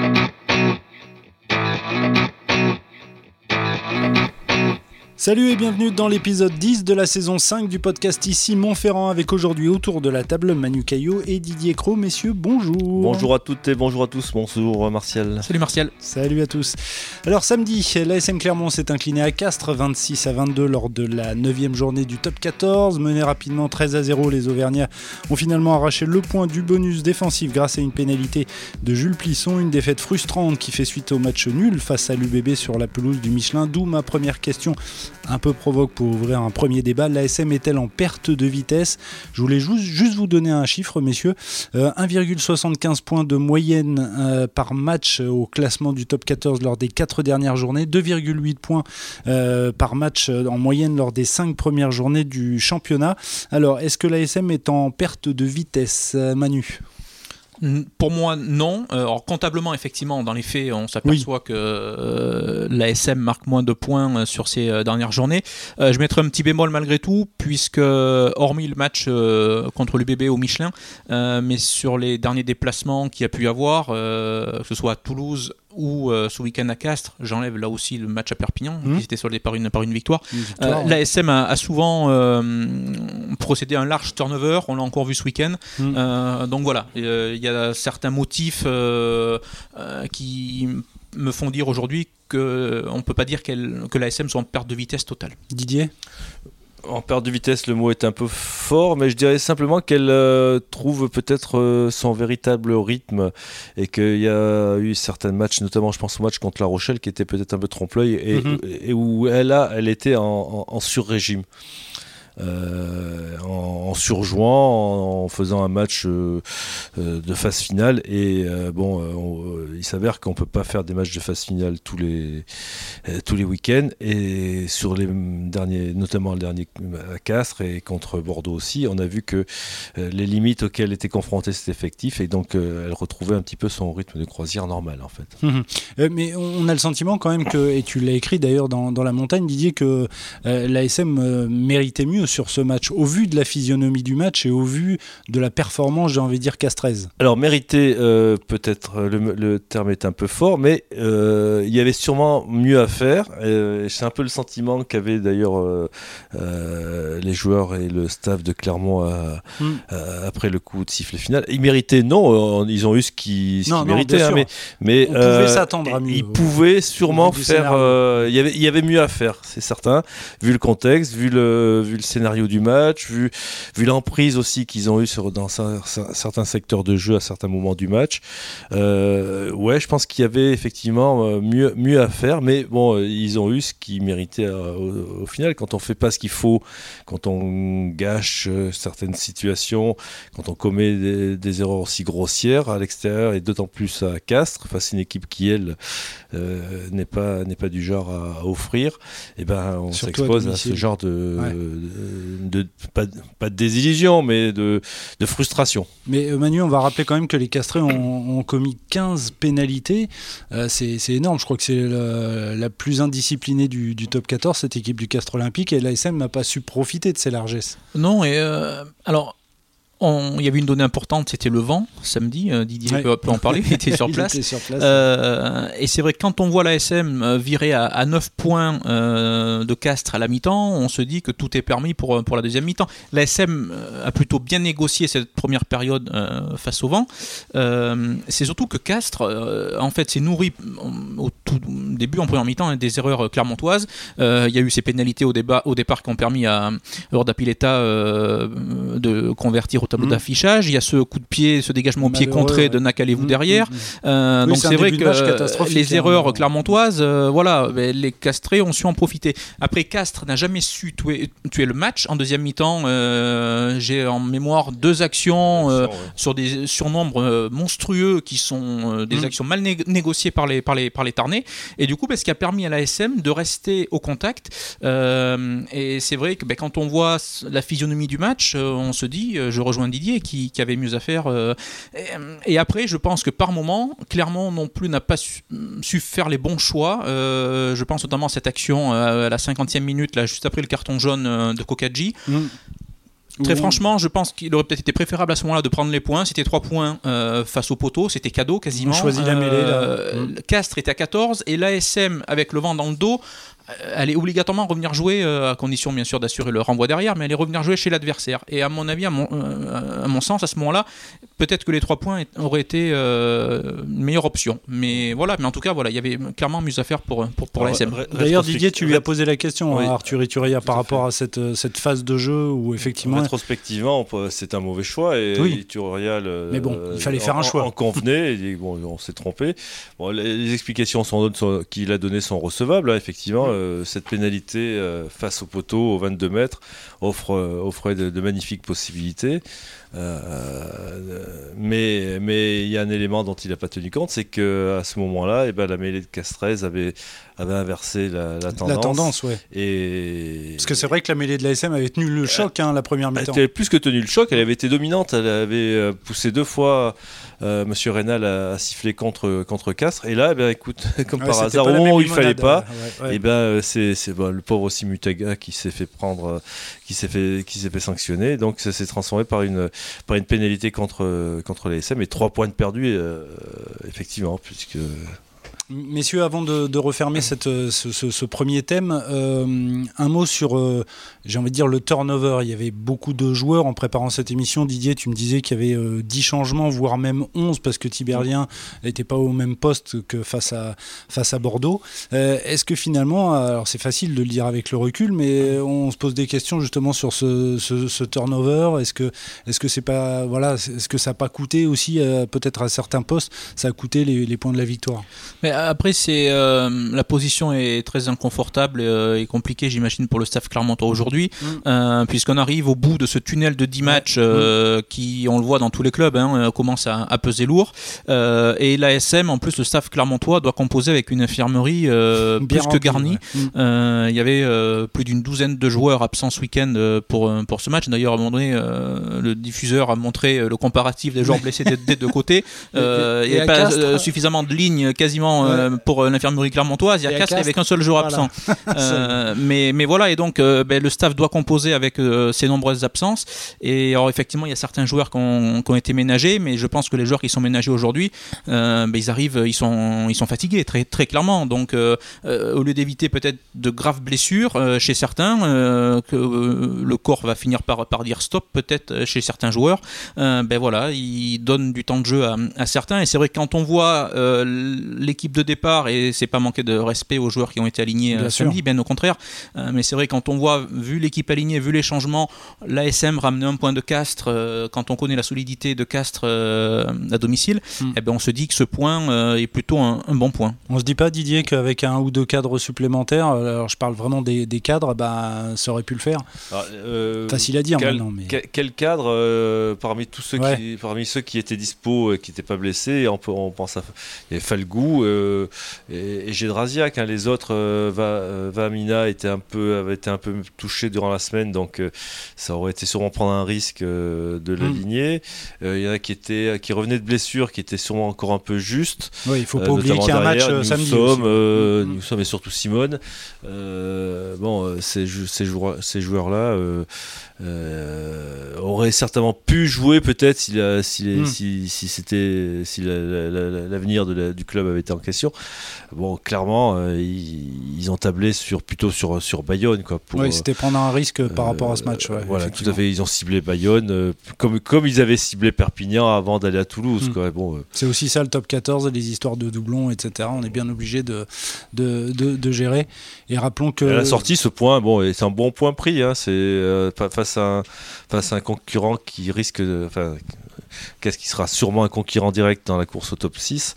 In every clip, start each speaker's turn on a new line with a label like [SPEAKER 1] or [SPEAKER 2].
[SPEAKER 1] Thank you. Salut et bienvenue dans l'épisode 10 de la saison 5 du podcast ici Montferrand avec aujourd'hui autour de la table Manu Caillot et Didier Cro. Messieurs, bonjour.
[SPEAKER 2] Bonjour à toutes et bonjour à tous. Bonjour Martial.
[SPEAKER 3] Salut Martial.
[SPEAKER 1] Salut à tous. Alors samedi, l'ASM Clermont s'est incliné à Castres 26 à 22 lors de la 9 journée du top 14. Mené rapidement 13 à 0, les Auvergnats ont finalement arraché le point du bonus défensif grâce à une pénalité de Jules Plisson. Une défaite frustrante qui fait suite au match nul face à l'UBB sur la pelouse du Michelin. D'où ma première question un peu provoque pour ouvrir un premier débat. L'ASM est-elle en perte de vitesse? Je voulais juste vous donner un chiffre, messieurs. 1,75 euh, points de moyenne euh, par match au classement du top 14 lors des 4 dernières journées, 2,8 points euh, par match en moyenne lors des 5 premières journées du championnat. Alors, est-ce que l'ASM est en perte de vitesse, Manu
[SPEAKER 3] pour moi, non. Euh, alors, comptablement, effectivement, dans les faits, on s'aperçoit que euh, l'ASM marque moins de points euh, sur ces dernières journées. je mettrai un petit bémol malgré tout, puisque, hormis le match contre l'UBB au Michelin, mais sur les derniers déplacements qu'il y a pu y avoir, que ce soit à Toulouse, ou euh, ce week-end à Castres, j'enlève là aussi le match à Perpignan, mmh. qui était soldé par une, par une victoire. Euh, L'ASM a, souvent euh, procédé à un large turnover, on l'a encore vu ce week-end. Mmh. donc voilà, il y a certains motifs qui me font dire aujourd'hui qu'on ne peut pas dire que l'ASM soit en perte de vitesse totale.
[SPEAKER 1] Didier?
[SPEAKER 2] En perte de vitesse, le mot est un peu fort, mais je dirais simplement qu'elle euh, trouve peut-être euh, son véritable rythme et qu'il y a eu certains matchs, notamment je pense au match contre La Rochelle, qui était peut-être un peu trompe-l'œil et, mhm. où elle, a, elle était en, en sur-régime. Euh, en, surjouant, en, faisant un match euh, euh, de phase finale. Et bon, il s'avère qu'on peut pas faire des matchs de phase finale tous les tous les week-ends. Et sur les derniers, notamment le dernier à Castres et contre Bordeaux aussi, on a vu que les limites auxquelles était confronté cet effectif et donc elle retrouvait un petit peu son rythme de croisière normal en fait.
[SPEAKER 1] Hum, hum. mais on a le sentiment quand même que, et tu l'as écrit d'ailleurs dans, dans, la montagne, Didier, que l'ASM méritait mieux sur ce match, au vu de la physionomie du match et au vu de la performance, j'ai envie de dire, Castrez
[SPEAKER 2] Alors, mériter, euh, peut-être le, terme est un peu fort, mais euh, il y avait sûrement mieux à faire. C'est un peu le sentiment qu'avaient d'ailleurs euh, les joueurs et le staff de Clermont hmm. après le coup de sifflet final. Ils méritaient, non, ils ont eu ce qu'ils méritaient, hein, mais, mais
[SPEAKER 1] on pouvait s'attendre à mieux.
[SPEAKER 2] Ils pouvaient sûrement faire. Il y, avait, il y avait mieux à faire, c'est certain, vu le contexte, vu le, vu le scénario du match, vu, vu l'emprise aussi qu'ils ont eu sur, dans certains secteurs de jeu à certains moments du match. Euh, ouais, je pense qu'il y avait effectivement euh, mieux, mieux à faire, mais bon, euh, ils ont eu ce qu'ils méritaient au, final. Quand on fait pas ce qu'il faut, quand on gâche certaines situations, quand on commet des, erreurs aussi grossières à l'extérieur et d'autant plus à Castres, face à une équipe qui, elle, n'est pas, pas du genre à, offrir, et eh ben, on s'expose à, ce genre de, de, pas, pas, de désillusion, mais de, de, frustration.
[SPEAKER 1] Mais euh, Manu, on va rappeler quand même que les Castrés ont, commis 15 pénalités. Euh, c'est énorme, je crois que c'est la, plus indisciplinée du, top 14, cette équipe du Castre Olympique, et l'ASM n'a pas su profiter de ses largesses.
[SPEAKER 3] Non, et euh, alors il y avait une donnée importante, c'était le vent, samedi. Euh, Didier peut, en parler, il était sur place. Euh, et c'est vrai que quand on voit l'ASM euh, virer à, 9 points de Castres à la mi-temps, on se dit que tout est permis pour, pour la deuxième mi-temps. L'ASM a plutôt bien négocié cette première période face au vent. c'est surtout que Castres, en fait, s'est nourri au tout début, en première mi-temps, hein, des erreurs clermontoises. il y a eu ces pénalités au, débat, au départ qui ont permis à Horda Pileta de convertir au tableau mmh. d'affichage. Il y a ce coup de pied, ce dégagement au pied contré de Nakalevou mmh, derrière. Mmh, euh, donc c'est vrai que les hein. erreurs clermontoises, euh, voilà, les Castrés ont su en profiter. Après, Castres n'a jamais su tuer, le match. En deuxième mi-temps, euh, j'ai en mémoire deux actions sur des surnombres monstrueux qui sont des actions mal négociées par les, par, les, par les Tarnais. Et du coup, bah, ce qui a permis à l'ASM de rester au contact. et c'est vrai que bah, quand on voit la physionomie du match, on se dit, je rejoins Didier qui, avait mieux à faire. Euh, et, après, je pense que par moment, clairement non plus n'a pas su, faire les bons choix. Euh, je pense notamment à cette action euh, à la 50e minute, là, juste après le carton jaune de Kokadji. Mm. Très franchement, je pense qu'il aurait peut-être été préférable à ce moment-là de prendre les points. C'était 3 points euh, face au poteau, c'était cadeau quasiment. On
[SPEAKER 1] choisit la mêlée. Là.
[SPEAKER 3] Mmh. Castres était à 14 et l'ASM avec le vent dans le dos elle est obligatoirement revenir jouer, euh, à condition bien sûr d'assurer le renvoi derrière, mais elle est revenir jouer chez l'adversaire. Et à mon avis, à mon, euh, à mon sens, à ce moment-là, peut-être que les trois points auraient été euh, une meilleure option. Mais voilà, mais en tout cas, voilà, il y avait clairement mieux à faire pour, pour, pour l'ASM.
[SPEAKER 1] D'ailleurs, Didier, tu lui as posé la question à Arthur Ituria par rapport à cette, cette phase de jeu où effectivement.
[SPEAKER 2] Rétrospectivement, c'est un mauvais choix et oui.
[SPEAKER 1] mais bon, il fallait faire un choix.
[SPEAKER 2] En convenait, et bon, on s'est trompé. Bon, les, explications qu'il a données sont recevables, hein, effectivement. Euh, cette pénalité euh, face au poteau, aux 22 mètres, offre, euh, offrait de, magnifiques possibilités. Mais mais il y a un élément dont il n'a pas tenu compte, c'est que à ce moment-là, eh ben, la mêlée de Castrez avait, avait inversé la, tendance. La
[SPEAKER 1] tendance, ouais.
[SPEAKER 2] Et...
[SPEAKER 1] Parce que c'est vrai que la mêlée de l'ASM avait tenu le choc hein, la première mi-temps.
[SPEAKER 2] Elle avait plus que tenu le choc, elle avait été dominante, elle avait poussé deux fois euh, Monsieur Reynal a, sifflé contre, contre Castres. Et là, eh ben, écoute, comme par hasard, au moment où il fallait pas, et eh ben, euh, c'est le pauvre aussi Mutaga qui s'est fait prendre, euh, qui s'est fait, sanctionner. Donc ça s'est transformé par une, par une pénalité contre, contre les SM et trois points de perdus, effectivement, puisque
[SPEAKER 1] Messieurs, avant de, refermer cette, ce, premier thème, euh, un mot sur, euh, j'ai envie de dire, le turnover. Il y avait beaucoup de joueurs en préparant cette émission. Didier, tu me disais qu'il y avait 10 euh, changements, voire même 11, parce que Tiberlien n'était pas au même poste que face à, face à Bordeaux. Est-ce que finalement, alors c'est facile de le dire avec le recul, mais on se pose des questions justement sur ce, turnover. Est-ce que est-ce que c'est voilà, est-ce que ça n'a pas coûté aussi peut-être à certains postes, ça a coûté les points de la victoire?
[SPEAKER 3] Après, c'est euh, la position est très inconfortable euh, et compliquée, j'imagine, pour le staff clermontois aujourd'hui, mm. euh, puisqu'on arrive au bout de ce tunnel de 10 matchs mm. qui, on le voit dans tous les clubs, hein, commence à, peser lourd. et l'ASM, en plus, le staff clermontois doit composer avec une infirmerie plus que garnie. Mm. Il y avait plus d'une douzaine de joueurs absents ce week-end pour, pour ce match. D'ailleurs, à un moment donné, le diffuseur a montré le comparatif des joueurs blessés des, deux côtés. Il n'y avait pas suffisamment de lignes quasiment euh, pour euh, l'infirmerie clermontoise. Il y a Castres avec un seul jour absent. Euh, mais, mais voilà, et donc ben, le staff doit composer avec ces nombreuses absences. Et alors effectivement, il y a certains joueurs qui ont, qui ont, été ménagés, mais je pense que les joueurs qui sont ménagés aujourd'hui, ben, ils arrivent, ils sont, ils sont fatigués, très, très clairement. Donc au lieu d'éviter peut-être de graves blessures chez certains, que le corps va finir par, par dire stop peut-être chez certains joueurs, ben voilà, ils donnent du temps de jeu à, à certains. Et c'est vrai que quand on voit l'équipe de départ et c'est pas manquer de respect aux joueurs qui ont été alignés bien euh, samedi, bien au contraire. Euh, mais c'est vrai quand on voit, vu l'équipe alignée, vu les changements, l'ASM ramener un point de Castres, euh, quand on connaît la solidité de Castres à domicile, eh ben on se dit que ce point est plutôt un, bon point.
[SPEAKER 1] On se dit pas Didier qu'avec un ou deux cadres supplémentaires, alors je parle vraiment des, cadres, bah, ça aurait pu le faire. Ah, Facile à dire
[SPEAKER 2] quel,
[SPEAKER 1] maintenant. Mais...
[SPEAKER 2] Quel, cadre parmi tous ceux qui, parmi ceux qui étaient dispo et qui n'étaient pas blessés, on, on pense à il y avait Falgou, et, et Gédrasiak. Hein, les autres, euh, euh, Vamina était un peu, avait été un peu touché durant la semaine, donc euh, ça aurait été sûrement prendre un risque de l'aligner. Hmm. Il y en a qui, étaient, qui revenaient de blessures, qui étaient sûrement encore un peu justes.
[SPEAKER 1] Oui, il faut pas oublier qu'il y a un match nous samedi.
[SPEAKER 2] Sommes. Nous sommes et surtout Simone. bon, ces, ces joueurs-là. Euh, aurait certainement pu jouer peut-être si, si, si, si c'était si l'avenir du club avait été en question. Bon, clairement, euh, ils, ont tablé sur plutôt sur sur Bayonne quoi.
[SPEAKER 1] oui, euh, c'était prendre un risque par rapport à ce match.
[SPEAKER 2] voilà, tout à fait. Ils ont ciblé Bayonne comme comme ils avaient ciblé Perpignan avant d'aller à Toulouse. Hmm. Quoi. Bon,
[SPEAKER 1] c'est aussi ça le top 14, les histoires de doublons, etc. On est bien obligé de de, de, gérer. Et rappelons que
[SPEAKER 2] à la sortie, ce point, bon, c'est un bon point pris. Hein, c'est face face à un concurrent qui risque de. Enfin, qu'est-ce qui sera sûrement un concurrent direct dans la course au top 6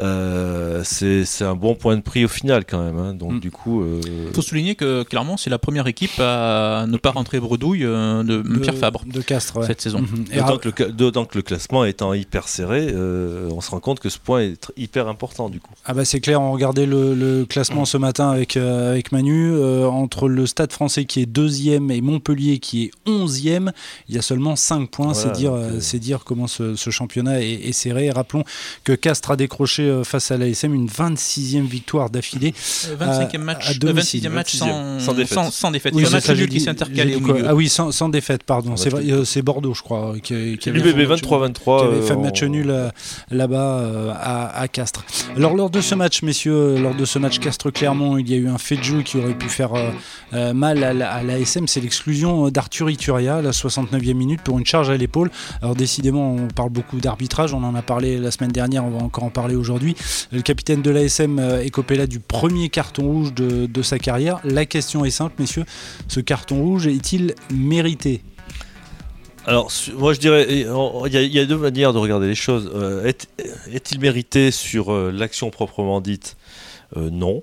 [SPEAKER 2] euh, c'est un bon point de prix au final quand même. Hein. Donc mm. du coup,
[SPEAKER 3] il euh, faut souligner que clairement c'est la première équipe à ne pas rentrer bredouille euh, de, Pierre Fabre
[SPEAKER 1] de Castres
[SPEAKER 3] cette saison.
[SPEAKER 2] Mm-hmm. D'autant que, le classement étant hyper serré, on se rend compte que ce point est hyper important du coup.
[SPEAKER 1] Ah bah c'est clair, on regardait le, classement ce matin avec avec Manu entre le Stade Français qui est deuxième et Montpellier qui est onzième, il y a seulement 5 points. c'est dire c'est dire comment ce, championnat est, est serré. rappelons que Castres a décroché euh, face à l'ASM une 26e victoire d'affilée.
[SPEAKER 3] 25e match, 26e match sans, défaite. Sans, défaite.
[SPEAKER 1] Oui, Il qui s'est intercalé au milieu. Ah oui, sans, sans défaite, pardon. C'est Bordeaux, je crois, qui,
[SPEAKER 2] qui avait 23-23. Qui
[SPEAKER 1] avait fait match nul là-bas à, à, Castres. Alors lors de ce match, messieurs, lors de ce match Castres-Clermont, il y a eu un fait de jeu qui aurait pu faire mal à l'ASM, c'est l'exclusion d'Arthur Ituria à la 69e minute pour une charge à l'épaule. Alors décidément, on parle beaucoup d'arbitrage, on en a parlé la semaine dernière, on va encore en parler aujourd'hui. Le capitaine de l'ASM euh, est copé là du premier carton rouge de, sa carrière. La question est simple, messieurs, ce carton rouge est-il mérité?
[SPEAKER 2] Alors, moi je dirais, il y, a deux manières de regarder les choses. Euh, est-il mérité sur euh, l'action proprement dite? Non.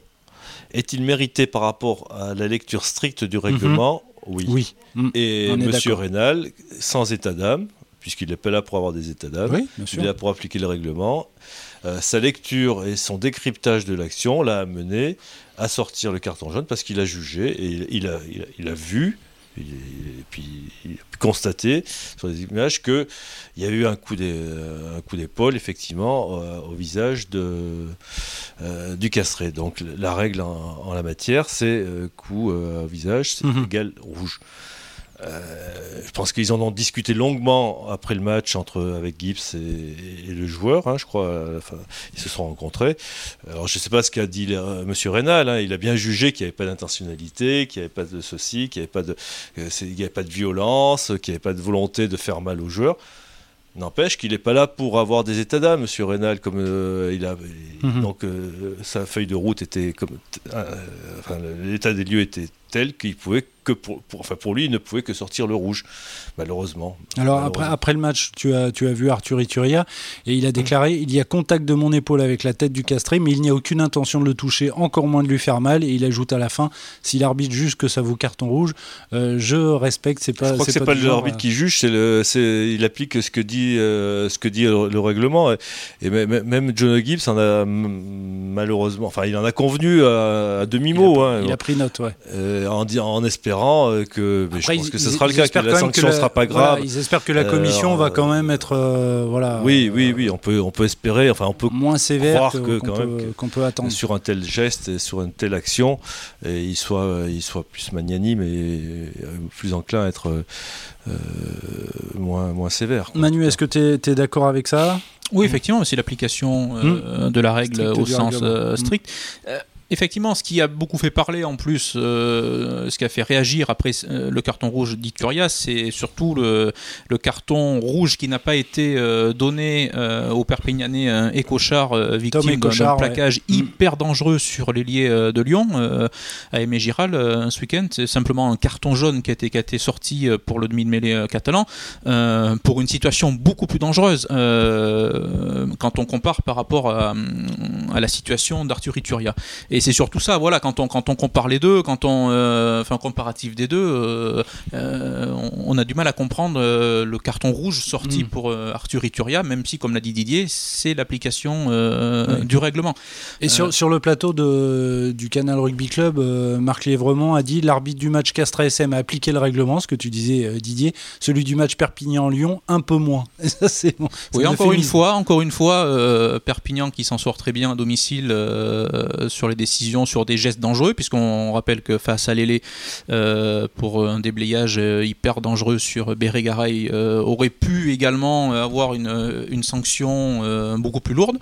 [SPEAKER 2] Est-il mérité par rapport à la lecture stricte du règlement?
[SPEAKER 1] Oui. oui.
[SPEAKER 2] Mm. Et Monsieur Rénal, sans état d'âme, puisqu'il n'est pas là pour avoir des états d'âme, il est là pour appliquer le règlement. Euh, sa lecture et son décryptage de l'action l'a amené à sortir le carton jaune parce qu'il a jugé et il a, il a, vu et puis il a constaté sur les images qu'il y a eu un coup d'épaule effectivement euh, au visage de, euh, du castré. Donc la règle en, la matière c'est coup au visage c'est mhm. égal rouge. Euh, je pense qu'ils en ont discuté longuement après le match entre avec Gibbs et, le joueur, hein, je crois. Enfin, ils se sont rencontrés. Alors je ne sais pas ce qu'a dit M. Monsieur Rénal. Hein. il a bien jugé qu'il n'y avait pas d'intentionnalité, qu'il n'y avait pas de ceci, qu'il n'y avait pas de, avait pas de violence, qu'il n'y avait pas de volonté de faire mal aux joueurs. N'empêche qu'il n'est pas là pour avoir des états d'âme, Monsieur Rénal, comme euh, il a. Mhm. Donc euh, sa feuille de route était comme. enfin, l'état des lieux était tel qu'il pouvait que pour, enfin pour lui, il ne pouvait que sortir le rouge, malheureusement.
[SPEAKER 1] Alors Après, après le match, tu as, tu as vu Arthur Ituria et il a déclaré il y a contact de mon épaule avec la tête du castré, mais il n'y a aucune intention de le toucher, encore moins de lui faire mal. Et il ajoute à la fin si l'arbitre juge que ça vaut carton rouge, euh, je respecte. C'est pas.
[SPEAKER 2] Je crois que c'est pas, pas l'arbitre euh, qui juge, c'est le, il applique ce que dit, euh, ce que dit le, règlement. Et, même John Gibbs en a malheureusement, enfin il en a convenu à, demi mot.
[SPEAKER 1] Il, il, a pris note, ouais.
[SPEAKER 2] En, en espérant euh, que je pense que ce sera le cas, que la sanction ne sera pas grave.
[SPEAKER 1] ils espèrent que la commission va quand même être euh, voilà.
[SPEAKER 2] Oui, oui, oui, on peut, on peut espérer, enfin on peut
[SPEAKER 1] moins sévère
[SPEAKER 2] que,
[SPEAKER 1] quand même qu'on peut attendre
[SPEAKER 2] sur un tel geste et sur une telle action, et il soit, il soit plus magnanime et plus enclin à être euh, moins, moins sévère.
[SPEAKER 1] Manu, est-ce que tu es, d'accord avec ça?
[SPEAKER 3] Oui, effectivement, c'est l'application hmm. de la règle au sens strict. Effectivement, ce qui a beaucoup fait parler en plus, euh, ce qui a fait réagir après euh, le carton rouge d'Ituria, c'est surtout le, carton rouge qui n'a pas été euh, donné au Perpignanais Écochard, victime d'un plaquage mm. hyper dangereux sur l'ailier de Lyon, à Aimé Giral, ce week-end. C'est simplement un carton jaune qui a été, qui a été sorti pour le demi de mêlée catalan, pour une situation beaucoup plus dangereuse quand on compare par rapport à, à la situation d'Arthur Ituria. Et c'est surtout ça, voilà, quand on, quand on compare les deux, quand on euh, fait un comparatif des deux, euh, euh, on, a du mal à comprendre le carton rouge sorti mm. pour Arthur Ituria, même si, comme l'a dit Didier, c'est l'application du règlement.
[SPEAKER 1] Et sur, sur le plateau de, du Canal Rugby Club, Marc Lévremont a dit l'arbitre du match Castres SM a appliqué le règlement, ce que tu disais Didier, celui du match Perpignan-Lyon un peu moins. ça, c'est bon.
[SPEAKER 3] Oui, encore une, fois, encore une fois, Perpignan qui s'en sort très bien à domicile sur les décision sur des gestes dangereux, puisqu'on rappelle que face à Lélé, euh, pour un déblayage euh, hyper dangereux sur Bérégaray, euh, aurait pu également avoir une, une sanction beaucoup plus lourde.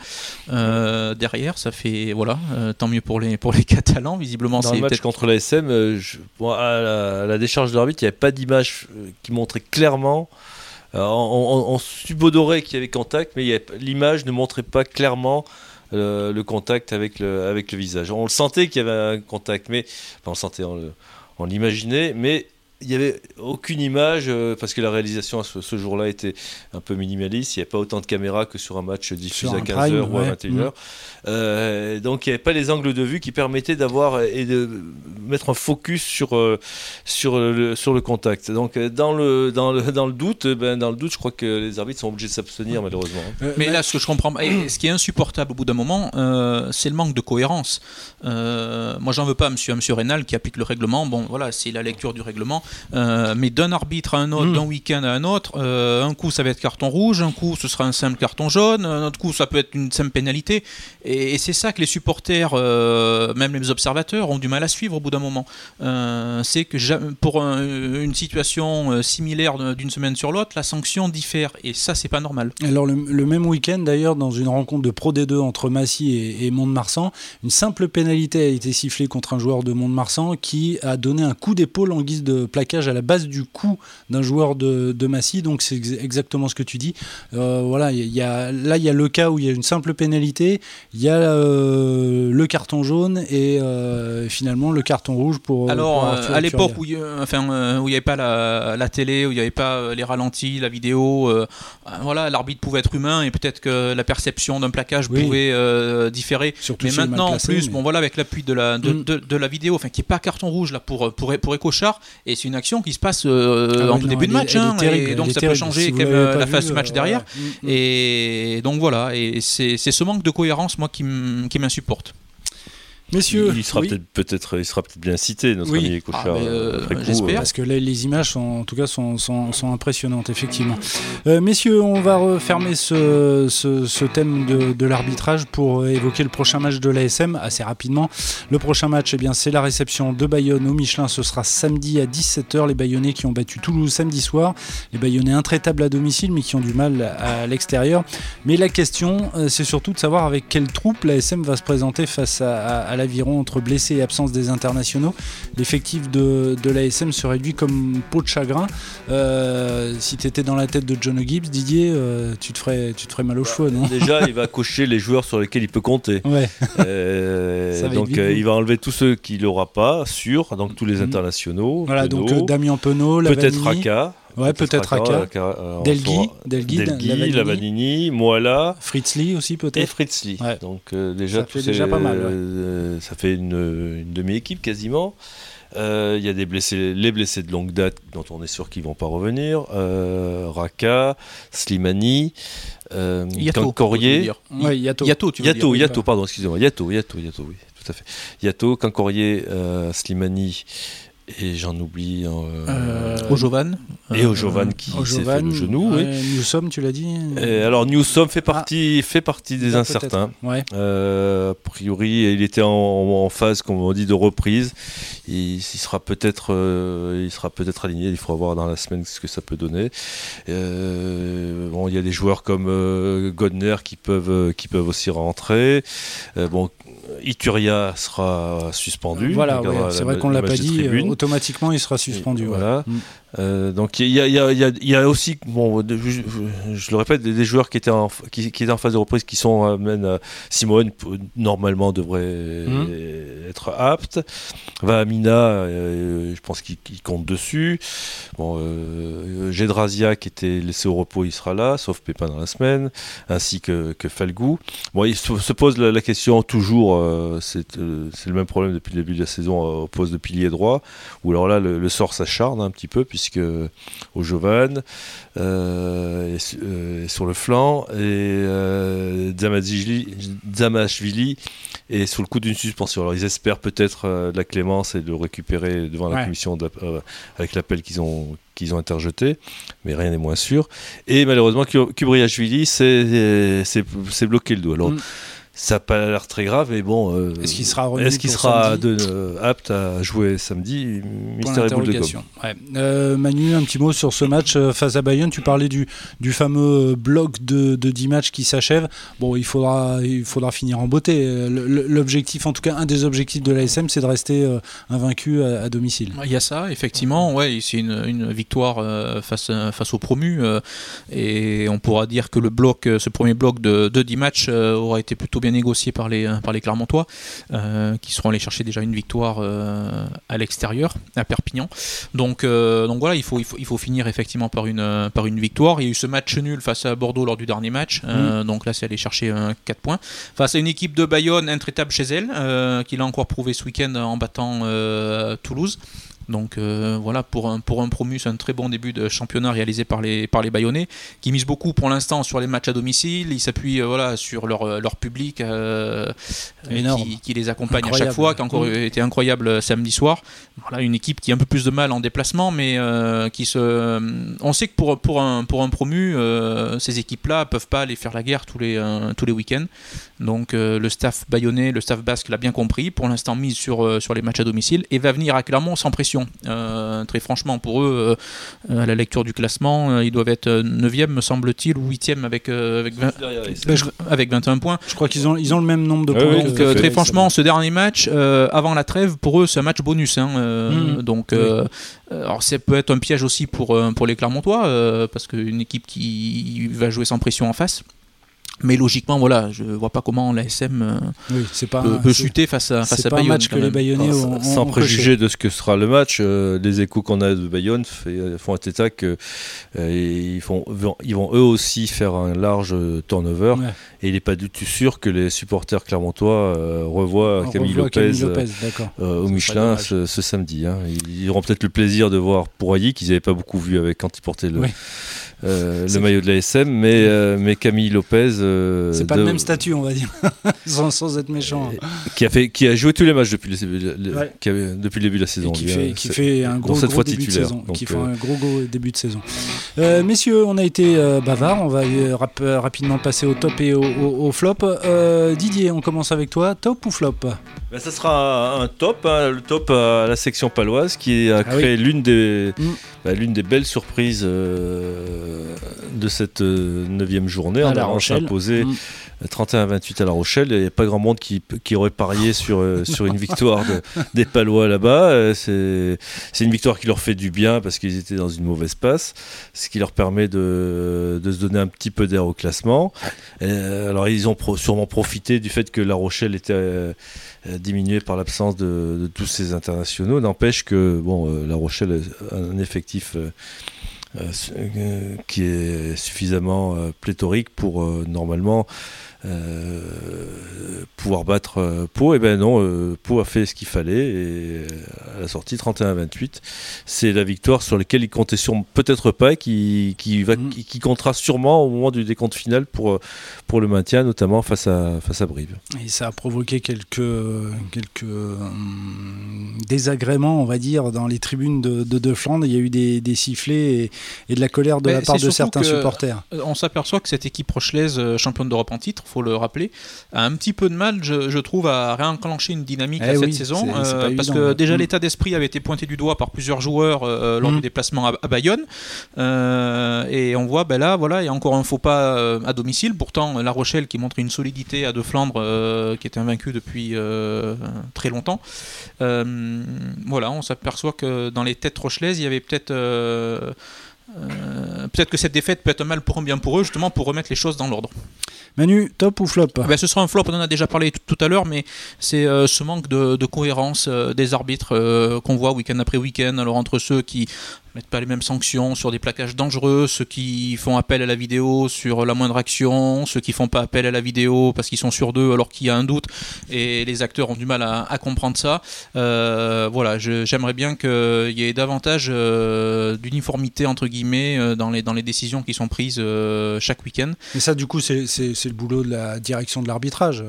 [SPEAKER 3] derrière, ça fait voilà, tant mieux pour les, pour les Catalans, visiblement.
[SPEAKER 2] Dans le match contre l'ASM, à, la, décharge de l'arbitre, il n'y avait pas d'image qui montrait clairement. on, on, subodorait qu'il y avait contact, mais l'image ne montrait pas clairement le, contact avec le, avec le visage. On le sentait qu'il y avait un contact, mais on l'imaginait, mais il n'y avait aucune image euh, parce que la réalisation ce, jour-là était un peu minimaliste. Il n'y avait pas autant de caméras que sur un match diffusé à 15h ou à 21h. Mm. Euh, donc il n'y avait pas les angles de vue qui permettaient d'avoir et de mettre un focus sur, euh, sur, le, sur le contact. Donc dans le, dans le, dans le doute, ben, dans le doute, je crois que les arbitres sont obligés de s'abstenir malheureusement.
[SPEAKER 3] mais là, ce que je comprends, ce qui est insupportable au bout d'un moment, c'est le manque de cohérence. moi, j'en veux pas, monsieur, monsieur Rénal qui applique le règlement. Bon, voilà, c'est la lecture du règlement. Mais d'un arbitre à un autre, mm. d'un week-end à un autre, un coup ça va être carton rouge, un coup ce sera un simple carton jaune, un autre coup ça peut être une simple pénalité. Et, c'est ça que les supporters, même les observateurs, ont du mal à suivre au bout d'un moment. c'est que pour une situation similaire d'une semaine sur l'autre, la sanction diffère. Et ça, c'est pas normal.
[SPEAKER 1] Alors, le, même week-end, d'ailleurs, dans une rencontre de Pro D2 entre Massy et, et Mont-de-Marsan, une simple pénalité a été sifflée contre un joueur de Mont-de-Marsan qui a donné un coup d'épaule en guise de plaquage à la base du cou d'un joueur de, de, Massy. Donc, c'est exactement ce que tu dis. Euh, voilà, y a, là, il y a le cas où il y a une simple pénalité, il y a euh, le carton jaune et euh, finalement le carton rouge pour.
[SPEAKER 3] Alors, à l'époque où il enfin, n'y avait pas la, la, télé, où il n'y avait pas les ralentis, la vidéo, voilà, l'arbitre pouvait être humain et peut-être que la perception d'un plaquage pouvait différer. mais maintenant, en plus, bon voilà, avec l'appui de la de, mm. la vidéo, enfin qui est pas carton rouge là pour pour pour Écochard, et c'est une action qui se passe euh, ah en tout début de match, hein, et donc ça peut changer euh, la phase du match derrière. Mm, mm. Et donc voilà, et c'est ce manque de cohérence moi qui m'insupporte.
[SPEAKER 1] Messieurs,
[SPEAKER 2] il, sera peut-être, il sera peut-être bien cité notre ami Cochard. Ah,
[SPEAKER 3] euh, J'espère
[SPEAKER 1] parce que les, images sont, en tout cas sont, sont, sont impressionnantes effectivement. Euh, messieurs, on va refermer ce, ce, thème de, de l'arbitrage pour évoquer le prochain match de l'ASM assez rapidement. Le prochain match, eh bien, c'est la réception de Bayonne au Michelin. Ce sera samedi à 17h. Les Bayonnais qui ont battu Toulouse samedi soir. Les Bayonnais intraitables à domicile, mais qui ont du mal à l'extérieur. Mais la question, euh, c'est surtout de savoir avec quelle troupe l'ASM va se présenter face à l'aviron entre blessés et absence des internationaux. L'effectif de, de l'ASM se réduit comme peau de chagrin. Euh, si tu étais dans la tête de John Gibbs, Didier, euh, tu, te ferais, tu te ferais mal au cheveux, non?
[SPEAKER 2] Déjà, il va cocher les joueurs sur lesquels il peut compter.
[SPEAKER 1] Ouais.
[SPEAKER 2] Euh, donc, il va enlever tous ceux qu'il n'aura pas, sûr, donc tous les mhm. internationaux.
[SPEAKER 1] Voilà, donc Damien Penaud,
[SPEAKER 2] peut-être Raka.
[SPEAKER 1] Ouais, peut-être Aka. Euh, Delgui, Delgui,
[SPEAKER 2] Delgui Lavanini, Moala.
[SPEAKER 1] Fritzli aussi peut-être.
[SPEAKER 2] Et Fritzli. Donc euh, déjà, ça fait déjà pas mal. Euh, ça fait une, une demi-équipe quasiment. Il y a des blessés, les blessés de longue date dont on est sûr qu'ils vont pas revenir. Raka, Slimani,
[SPEAKER 3] Yato.
[SPEAKER 1] Ouais, Yato.
[SPEAKER 3] Yato, tu
[SPEAKER 2] veux Yato, dire, Yato, pardon, excusez-moi. Yato, Yato, Yato, oui, tout à fait. Yato, Cancorier, Slimani et j'en oublie. Euh,
[SPEAKER 3] euh, Ojovan.
[SPEAKER 2] Et Ojovan qui s'est fait le genou. oui.
[SPEAKER 1] Newsom, tu l'as dit
[SPEAKER 2] Alors Newsom fait partie, ah. fait partie des incertains.
[SPEAKER 1] Ouais.
[SPEAKER 2] Euh, a priori, il était en, phase, comme on dit, de reprise. Il, sera peut-être, il sera peut-être aligné. Il faudra voir dans la semaine ce que ça peut donner. bon, il y a des joueurs comme Godner qui peuvent, qui peuvent aussi rentrer. bon, Ituria sera suspendu.
[SPEAKER 1] Voilà, c'est vrai qu'on ne l'a pas dit. Euh, automatiquement, il sera suspendu.
[SPEAKER 2] voilà. Mm. Euh, donc il y a, y, a, y a, aussi, bon, je, le répète, des, joueurs qui étaient, en, qui, qui, étaient en phase de reprise qui sont euh, Simone normalement devrait mmh. Être apte. Vamina, je pense qu'il compte dessus. Bon, qui était laissé au repos, il sera là, sauf Pépin dans la semaine, ainsi que, que Falgou. Il se, pose la, question toujours, c'est le même problème depuis le début de la saison au poste de pilier droit, où alors là le, sort s'acharne un petit peu puisque au Jovan euh, euh, sur le flanc et euh, Zamashvili est sous le coup d'une suspension. Alors ils espèrent peut-être de la clémence et de le récupérer devant la commission avec l'appel qu'ils ont qu'ils ont interjeté, mais rien n'est moins sûr. Et malheureusement, Kubriashvili s'est bloqué le dos. Alors, mm. Ça n'a pas l'air très grave, mais bon.
[SPEAKER 1] Euh, est-ce qu'il sera,
[SPEAKER 2] est qu sera de, euh, apte à jouer samedi Mystère et boule de
[SPEAKER 1] ouais. euh, Manu, un petit mot sur ce match euh, face à Bayonne. Tu parlais du, du fameux bloc de, de 10 matchs qui s'achève. Bon, il faudra, il faudra finir en beauté. L'objectif, en tout cas, un des objectifs de l'ASM, c'est de rester invaincu à, à, domicile.
[SPEAKER 3] Il y a ça, effectivement. Ouais, c'est une, une, victoire face, face aux promus. et on pourra dire que le bloc, ce premier bloc de, de 10 matchs aura été plutôt négocié par les, par les Clermontois, euh, qui seront allés chercher déjà une victoire euh, à l'extérieur, à Perpignan. Donc, euh, donc voilà, il faut, il, faut, il faut finir effectivement par une, par une victoire. Il y a eu ce match nul face à Bordeaux lors du dernier match, mm. donc là c'est aller chercher 4 points. Face à une équipe de Bayonne intraitable chez elle, qui l'a encore prouvé ce week-end en battant Toulouse. Donc voilà, pour un, pour un promu, c'est un très bon début de championnat réalisé par les, par les Bayonnais, qui misent beaucoup pour l'instant sur les matchs à domicile. Ils s'appuient voilà, sur leur, leur public qui, qui, les accompagne à chaque fois, qui a encore mmh. été incroyable samedi soir. Voilà, une équipe qui a un peu plus de mal en déplacement, mais qui se. On sait que pour, pour, un, pour un promu, ces équipes-là peuvent pas aller faire la guerre tous les, tous les week-ends. Donc le staff bayonnais, le staff basque l'a bien compris. Pour l'instant, mise sur, sur les matchs à domicile et va venir à Clermont sans pression. Euh, très franchement, pour eux, euh, à la lecture du classement, euh, ils doivent être 9e, me semble-t-il, ou 8e avec, avec, avec 21 points.
[SPEAKER 1] Je crois qu'ils ont, ils ont le même nombre de points.
[SPEAKER 3] donc, très franchement, ce dernier match, avant la trêve, pour eux, c'est un match bonus. Hein, mmh. Donc, alors, ça peut être un piège aussi pour, pour les Clermontois, parce qu'une équipe qui va jouer sans pression en face. Mais logiquement, voilà, je vois pas comment l'ASM euh, peut, chuter face à face à
[SPEAKER 1] pas
[SPEAKER 3] Bayonne.
[SPEAKER 1] Un match que les Bayonnais ont,
[SPEAKER 2] Sans préjuger de ce que sera le match, euh, les échos qu'on a de Bayonne font un état que euh, ils, font, ils vont eux aussi faire un large turnover. Et il n'est pas du tout sûr que les supporters clermontois revoient Camille Lopez, au Michelin ce, samedi. Hein. Ils auront peut-être le plaisir de voir Pourailly qu'ils n'avaient pas beaucoup vu avec quand ils portaient le. Euh, le maillot de l'ASM, mais, euh, mais Camille Lopez.
[SPEAKER 1] Euh, c'est pas le même statut, on va dire, sans, être méchant.
[SPEAKER 2] Qui a, fait, qui a joué tous les matchs depuis le, depuis le début de la saison.
[SPEAKER 1] qui, fait, qui fait, un gros, gros début de saison. qui fait un gros, gros début de saison. messieurs, on a été bavard, on va rapidement passer au top et au, flop. Didier, on commence avec toi, top ou flop?
[SPEAKER 2] Ben, Ça sera un top, hein, le top à la section paloise qui a ah créé l'une des, mm. bah, l'une des belles surprises de cette euh, neuvième journée en allant s'imposer 31-28 à La Rochelle. Il n'y a pas grand monde qui, qui aurait parié sur, euh, sur une victoire des Palois là-bas. Euh, c'est une victoire qui leur fait du bien parce qu'ils étaient dans une mauvaise passe, ce qui leur permet de, de se donner un petit peu d'air au classement. alors ils ont sûrement profité du fait que La Rochelle était diminuée par l'absence de, tous ces internationaux. N'empêche que bon, La Rochelle a un effectif euh, euh, qui est suffisamment euh, pléthorique pour normalement euh, pouvoir battre euh, Pau. Et eh ben non, euh, Pau a fait ce qu'il fallait et à la sortie 31-28, c'est la victoire sur laquelle il comptait sur peut-être pas et qui, qui, va, mm. qui, comptera sûrement au moment du décompte final pour, pour le maintien, notamment face à, face à Brive.
[SPEAKER 1] Et ça a provoqué quelques, quelques désagréments, on va dire, dans les tribunes de, de, Flandre. Il y a eu des, des sifflets et, de la colère de la part de certains supporters.
[SPEAKER 3] On s'aperçoit que cette équipe rochelaise, championne d'Europe en titre, le rappeler, a un petit peu de mal, je, trouve, à réenclencher une dynamique eh à cette saison. Euh, parce que déjà, mm. l'état d'esprit avait été pointé du doigt par plusieurs joueurs euh, lors mm. du déplacement à, Bayonne. Euh, et on voit, ben là, voilà, il y a encore un faux pas à domicile. Pourtant, La Rochelle qui montre une solidité à De Flandre, qui était invaincu depuis très longtemps. voilà, on s'aperçoit que dans les têtes rochelaises, il y avait peut-être. peut-être que cette défaite peut être un mal pour un bien pour eux, justement pour remettre les choses dans l'ordre.
[SPEAKER 1] Manu, top ou flop
[SPEAKER 3] ben, Ce sera un flop, on en a déjà parlé tout, à l'heure, mais c'est euh, ce manque de, cohérence euh, des arbitres euh, qu'on voit week-end après week-end. Alors entre ceux qui mettent pas les mêmes sanctions sur des plaquages dangereux, ceux qui font appel à la vidéo sur la moindre action, ceux qui font pas appel à la vidéo parce qu'ils sont sur d'eux alors qu'il y a un doute, et les acteurs ont du mal à, comprendre ça. Euh, voilà, j'aimerais bien qu'il y ait davantage euh, d'uniformité entre guillemets dans les, dans les décisions qui sont prises chaque week-end.
[SPEAKER 1] Mais ça, du coup, c'est le boulot de la direction de l'arbitrage.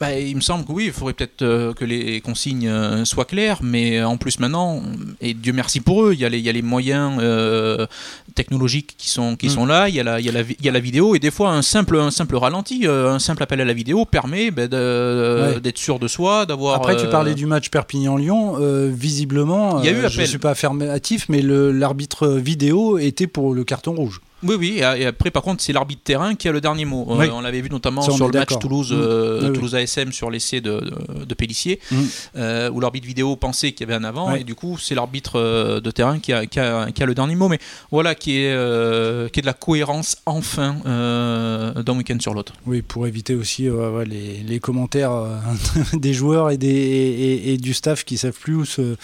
[SPEAKER 3] Bah, il me semble que oui, il faudrait peut-être que les consignes soient claires, mais en plus maintenant, et Dieu merci pour eux, il y a les, il y a les moyens euh, technologiques qui sont, qui mm. sont là, il y, a la, il, y a la, il y a la vidéo, et des fois un simple, un simple ralenti, euh, un simple appel à la vidéo permet ben, d'être sûr de soi, d'avoir...
[SPEAKER 1] Après tu parlais euh, du match Perpignan-Lyon, visiblement, il y a eu je ne suis pas affirmatif, mais l'arbitre vidéo était pour le carton rouge.
[SPEAKER 3] Oui, oui, et après, par contre, c'est l'arbitre terrain qui a le dernier mot. Euh, on l'avait vu notamment sur le match Toulouse, mmh. euh, Toulouse ASM sur l'essai de, de, Pellissier, mmh. euh, où l'arbitre vidéo pensait qu'il y avait un avant, et du coup, c'est l'arbitre de terrain qui a, qui, a, qui a, le dernier mot. Mais voilà, qui est, qui est de la cohérence enfin d'un week-end sur l'autre.
[SPEAKER 1] Oui, pour éviter aussi les, les, commentaires des joueurs et, des, et, du staff qui savent plus où, se,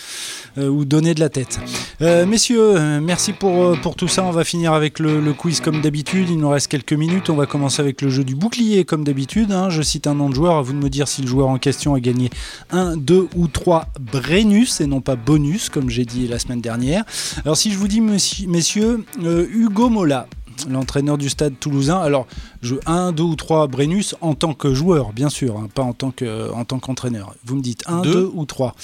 [SPEAKER 1] où donner de la tête. messieurs, merci pour, pour tout ça. On va finir avec le le quiz comme d'habitude. Il nous reste quelques minutes. On va commencer avec le jeu du bouclier comme d'habitude. Hein. Je cite un nom de joueur. À vous de me dire si le joueur en question a gagné 1, 2 ou 3 Brennus et non pas bonus comme j'ai dit la semaine dernière. Alors si je vous dis messieurs, euh, Hugo Mola, l'entraîneur du stade toulousain. Alors, je 1, 2 ou 3 Brennus en tant que joueur, bien sûr, hein, pas en tant qu'entraîneur. Vous me dites 1, 2 ou 3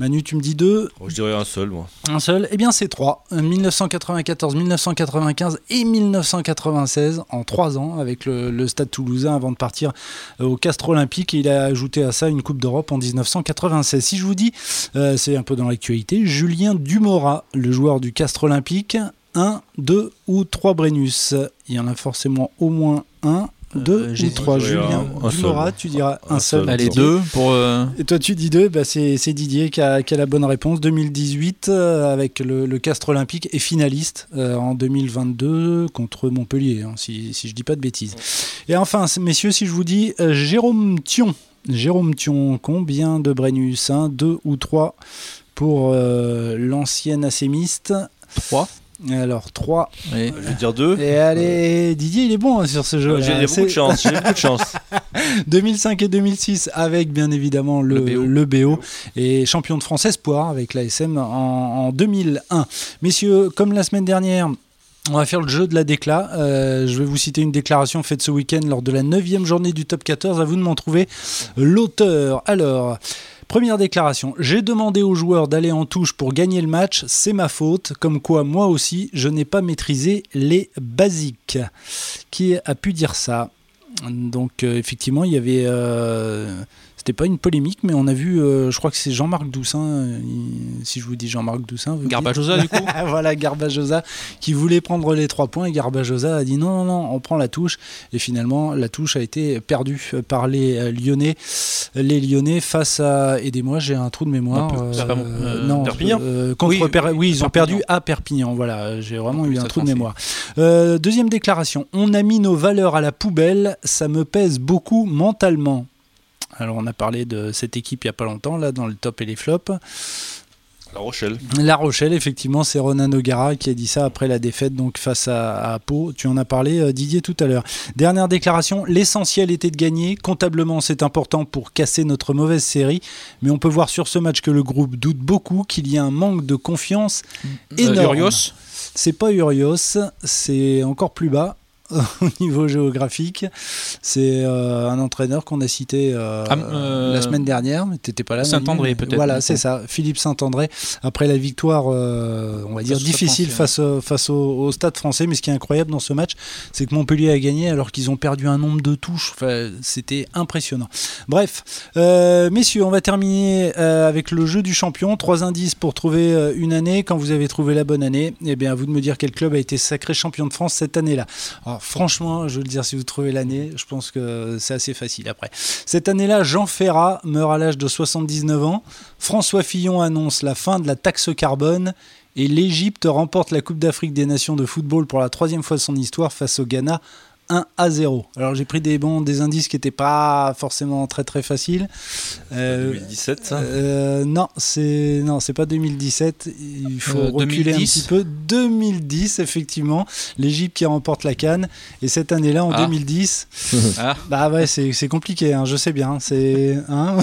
[SPEAKER 1] Manu, tu me dis deux
[SPEAKER 2] Je dirais un seul, moi.
[SPEAKER 1] Un seul Eh bien, c'est trois. 1994, 1995 et 1996, en trois ans, avec le, Stade toulousain avant de partir euh, au Castre Olympique. Et il a ajouté à ça une Coupe d'Europe en 1996. Si je vous dis, euh, c'est un peu dans l'actualité, Julien Dumora, le joueur du Castre Olympique, un, deux ou trois Brennus. Il y en a forcément au moins un deux euh, ou trois Julien Dumora, tu diras un, seul.
[SPEAKER 3] Allez, deux pour. Euh,
[SPEAKER 1] Et toi, tu dis deux, bah c'est Didier qui a, qui a, la bonne réponse. 2018 euh, avec le, le, Castre Olympique et finaliste en 2022 contre Montpellier, hein, si, si je dis pas de bêtises. Et enfin, messieurs, si je vous dis Jérôme Thion. Jérôme Thion, combien de Brennus? Un, deux ou trois pour l'ancien assémiste
[SPEAKER 3] Trois.
[SPEAKER 1] Alors 3.
[SPEAKER 2] Je vais dire 2.
[SPEAKER 1] Et allez, Didier, il est bon hein, sur ce jeu.
[SPEAKER 2] J'ai beaucoup de chance. J'ai beaucoup de chance.
[SPEAKER 1] 2005 et 2006 avec bien évidemment le, le, BO. et champion de France Espoir avec l'ASM en, en 2001. Messieurs, comme la semaine dernière, on va faire le jeu de la décla. Euh, je vais vous citer une déclaration faite ce week-end lors de la 9 journée du top 14. À vous de m'en trouver l'auteur. Alors. Première déclaration. J'ai demandé aux joueurs d'aller en touche pour gagner le match, c'est ma faute. Comme quoi, moi aussi, je n'ai pas maîtrisé les basiques. Qui a pu dire ça? Donc, euh, effectivement, il y avait. Euh, c'était pas une polémique, mais on a vu, euh, je crois que c'est Jean-Marc Doussin, euh, si je vous dis Jean-Marc Doussin.
[SPEAKER 3] Garbajosa, du coup
[SPEAKER 1] Voilà, Garbajosa, qui voulait prendre les trois points, et Garbajosa a dit non, non, non, on prend la touche. Et finalement, la touche a été perdue par les Lyonnais. Les Lyonnais face à. Aidez-moi, j'ai un trou de mémoire.
[SPEAKER 2] non, Perpignan
[SPEAKER 1] contre oui, ils ont perdu à Perpignan. Voilà, j'ai vraiment eu un trou de mémoire. deuxième déclaration on a mis nos valeurs à la poubelle, ça me pèse beaucoup mentalement. Alors on a parlé de cette équipe il n'y a pas longtemps, là, dans le top et les flops.
[SPEAKER 2] La Rochelle.
[SPEAKER 1] La Rochelle, effectivement, c'est Ronan O'Gara qui a dit ça après la défaite donc face à, Pau. Tu en as parlé, euh, Didier, tout à l'heure. Dernière déclaration l'essentiel était de gagner. Comptablement, c'est important pour casser notre mauvaise série. Mais on peut voir sur ce match que le groupe doute beaucoup, qu'il y a un manque de confiance euh, énorme. Urios C'est pas Urios, c'est encore plus bas. au niveau géographique. C'est euh, un entraîneur qu'on a cité euh, ah, euh, la semaine dernière, mais tu n'étais pas là.
[SPEAKER 3] Saint-André peut-être.
[SPEAKER 1] Voilà, c'est ça, Philippe Saint-André. Après la victoire, on va dire, difficile face, face au, stade français, mais ce qui est incroyable dans ce match, c'est que Montpellier a gagné alors qu'ils ont perdu un nombre de touches. Enfin, C'était impressionnant. Bref, messieurs, on va terminer avec le jeu du champion. Trois indices pour trouver une année. Quand vous avez trouvé la bonne année, eh bien, à vous de me dire quel club a été sacré champion de France cette année-là franchement, je veux le dire, si vous trouvez l'année, je pense que c'est assez facile après. Cette année-là, Jean Ferrat meurt à l'âge de 79 ans. François Fillon annonce la fin de la taxe carbone. Et l'Égypte remporte la Coupe d'Afrique des Nations de football pour la troisième fois de son histoire face au Ghana 1 à 0. Alors j'ai pris des bons, des indices qui n'étaient pas forcément très très faciles.
[SPEAKER 2] 2017 ça
[SPEAKER 1] euh, Non, c'est non, c'est pas 2017. Il faut euh, reculer un petit peu. 2010 effectivement, l'Égypte qui remporte la Cannes et cette année-là en 2010. Ah. ah. Bah ouais, c'est compliqué, hein, je sais bien. C'est
[SPEAKER 2] hein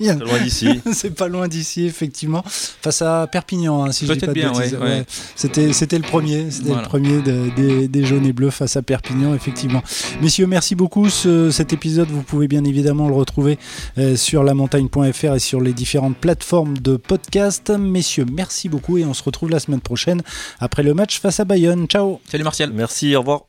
[SPEAKER 2] loin d'ici.
[SPEAKER 1] c'est pas loin d'ici effectivement. Face à Perpignan, hein, si je dis pas
[SPEAKER 3] bien,
[SPEAKER 1] de C'était c'était le premier, c'était le premier des, des jaunes et bleus face à Perpignan. Effectivement effectivement. Messieurs, merci beaucoup. cet épisode, vous pouvez bien évidemment le retrouver euh, sur lamontagne.fr et sur les différentes plateformes de podcast. Messieurs, merci beaucoup et on se retrouve la semaine prochaine après le match face à Bayonne. Ciao.
[SPEAKER 3] Salut Martial.
[SPEAKER 2] Merci, au revoir.